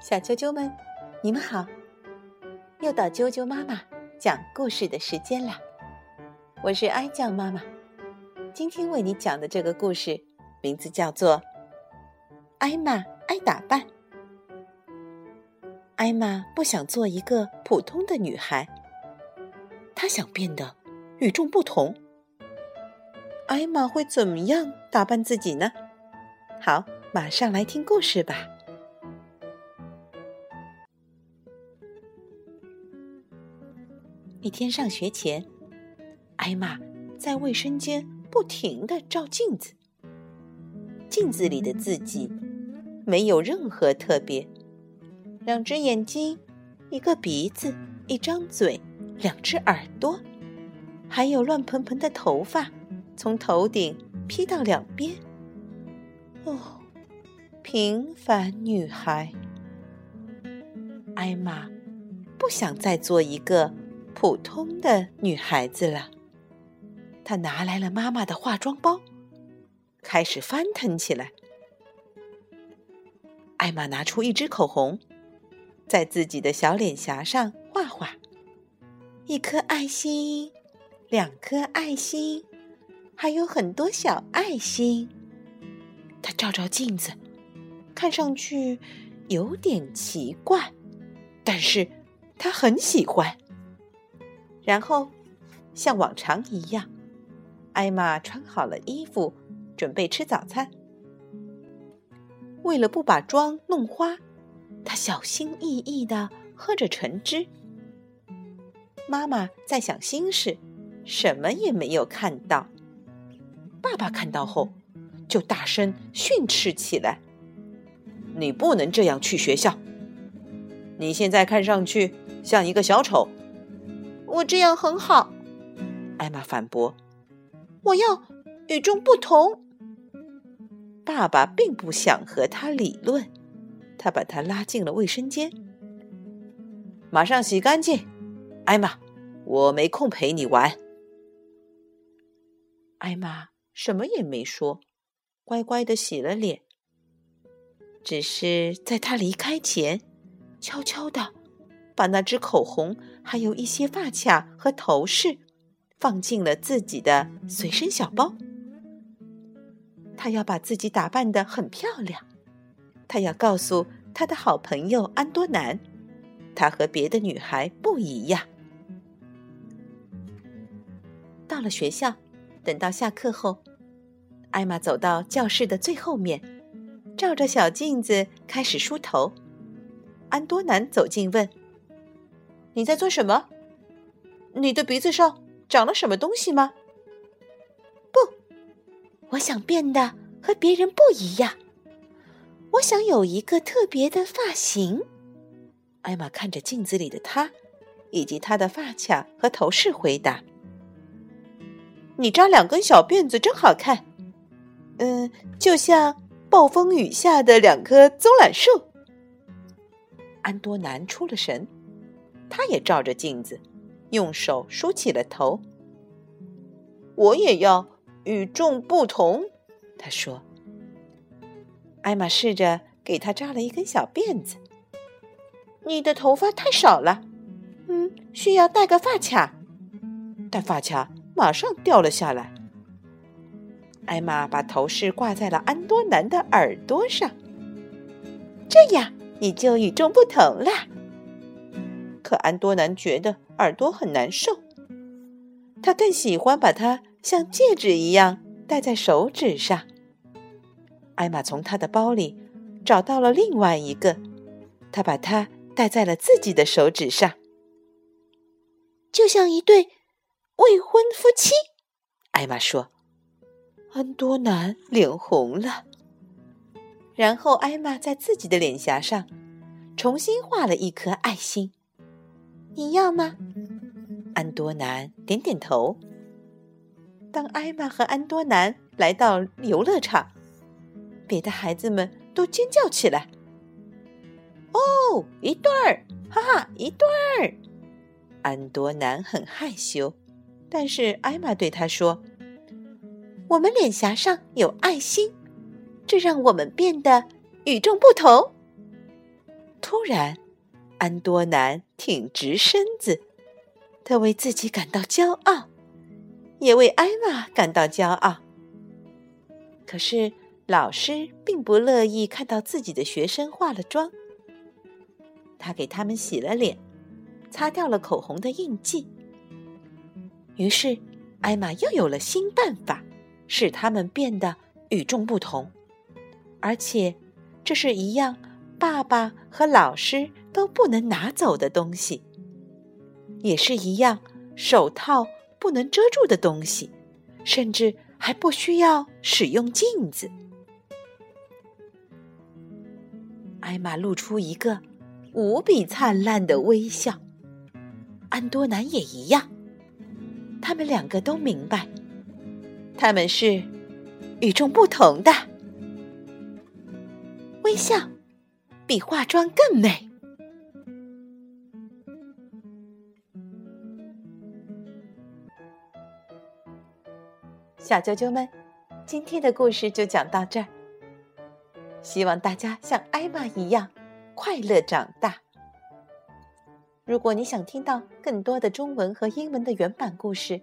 小啾啾们，你们好！又到啾啾妈妈讲故事的时间啦。我是哀酱妈妈，今天为你讲的这个故事名字叫做《艾玛爱打扮》。艾玛不想做一个普通的女孩，她想变得与众不同。艾玛会怎么样打扮自己呢？好，马上来听故事吧。一天上学前，艾玛在卫生间不停的照镜子。镜子里的自己没有任何特别：两只眼睛，一个鼻子，一张嘴，两只耳朵，还有乱蓬蓬的头发，从头顶披到两边。哦，平凡女孩，艾玛不想再做一个。普通的女孩子了，她拿来了妈妈的化妆包，开始翻腾起来。艾玛拿出一支口红，在自己的小脸颊上画画，一颗爱心，两颗爱心，还有很多小爱心。她照照镜子，看上去有点奇怪，但是她很喜欢。然后，像往常一样，艾玛穿好了衣服，准备吃早餐。为了不把妆弄花，她小心翼翼的喝着橙汁。妈妈在想心事，什么也没有看到。爸爸看到后，就大声训斥起来：“你不能这样去学校！你现在看上去像一个小丑。”我这样很好，艾玛反驳。我要与众不同。爸爸并不想和他理论，他把他拉进了卫生间。马上洗干净，艾玛，我没空陪你玩。艾玛什么也没说，乖乖的洗了脸。只是在他离开前，悄悄的。把那支口红，还有一些发卡和头饰，放进了自己的随身小包。他要把自己打扮得很漂亮，他要告诉他的好朋友安多南，他和别的女孩不一样。到了学校，等到下课后，艾玛走到教室的最后面，照着小镜子开始梳头。安多南走近问。你在做什么？你的鼻子上长了什么东西吗？不，我想变得和别人不一样。我想有一个特别的发型。艾玛看着镜子里的她，以及她的发卡和头饰，回答：“你扎两根小辫子真好看，嗯，就像暴风雨下的两棵棕榈树。”安多南出了神。他也照着镜子，用手梳起了头。我也要与众不同，他说。艾玛试着给他扎了一根小辫子。你的头发太少了，嗯，需要戴个发卡。但发卡马上掉了下来。艾玛把头饰挂在了安多南的耳朵上，这样你就与众不同了。可安多南觉得耳朵很难受，他更喜欢把它像戒指一样戴在手指上。艾玛从他的包里找到了另外一个，他把它戴在了自己的手指上，就像一对未婚夫妻。艾玛说：“安多南脸红了。”然后艾玛在自己的脸颊上重新画了一颗爱心。你要吗？安多南点点头。当艾玛和安多南来到游乐场，别的孩子们都尖叫起来：“哦，一对儿！哈哈，一对儿！”安多南很害羞，但是艾玛对他说：“我们脸颊上有爱心，这让我们变得与众不同。”突然，安多南挺直身子，他为自己感到骄傲，也为艾玛感到骄傲。可是，老师并不乐意看到自己的学生化了妆。他给他们洗了脸，擦掉了口红的印记。于是，艾玛又有了新办法，使他们变得与众不同，而且这是一样爸爸和老师都不能拿走的东西，也是一样手套不能遮住的东西，甚至还不需要使用镜子。艾玛露出一个。无比灿烂的微笑，安多南也一样。他们两个都明白，他们是与众不同的。微笑比化妆更美。小啾啾们，今天的故事就讲到这儿。希望大家像艾玛一样。快乐长大。如果你想听到更多的中文和英文的原版故事，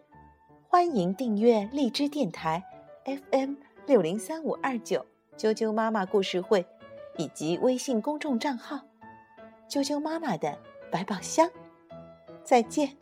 欢迎订阅荔枝电台 FM 六零三五二九啾啾妈妈故事会，以及微信公众账号“啾啾妈妈的百宝箱”。再见。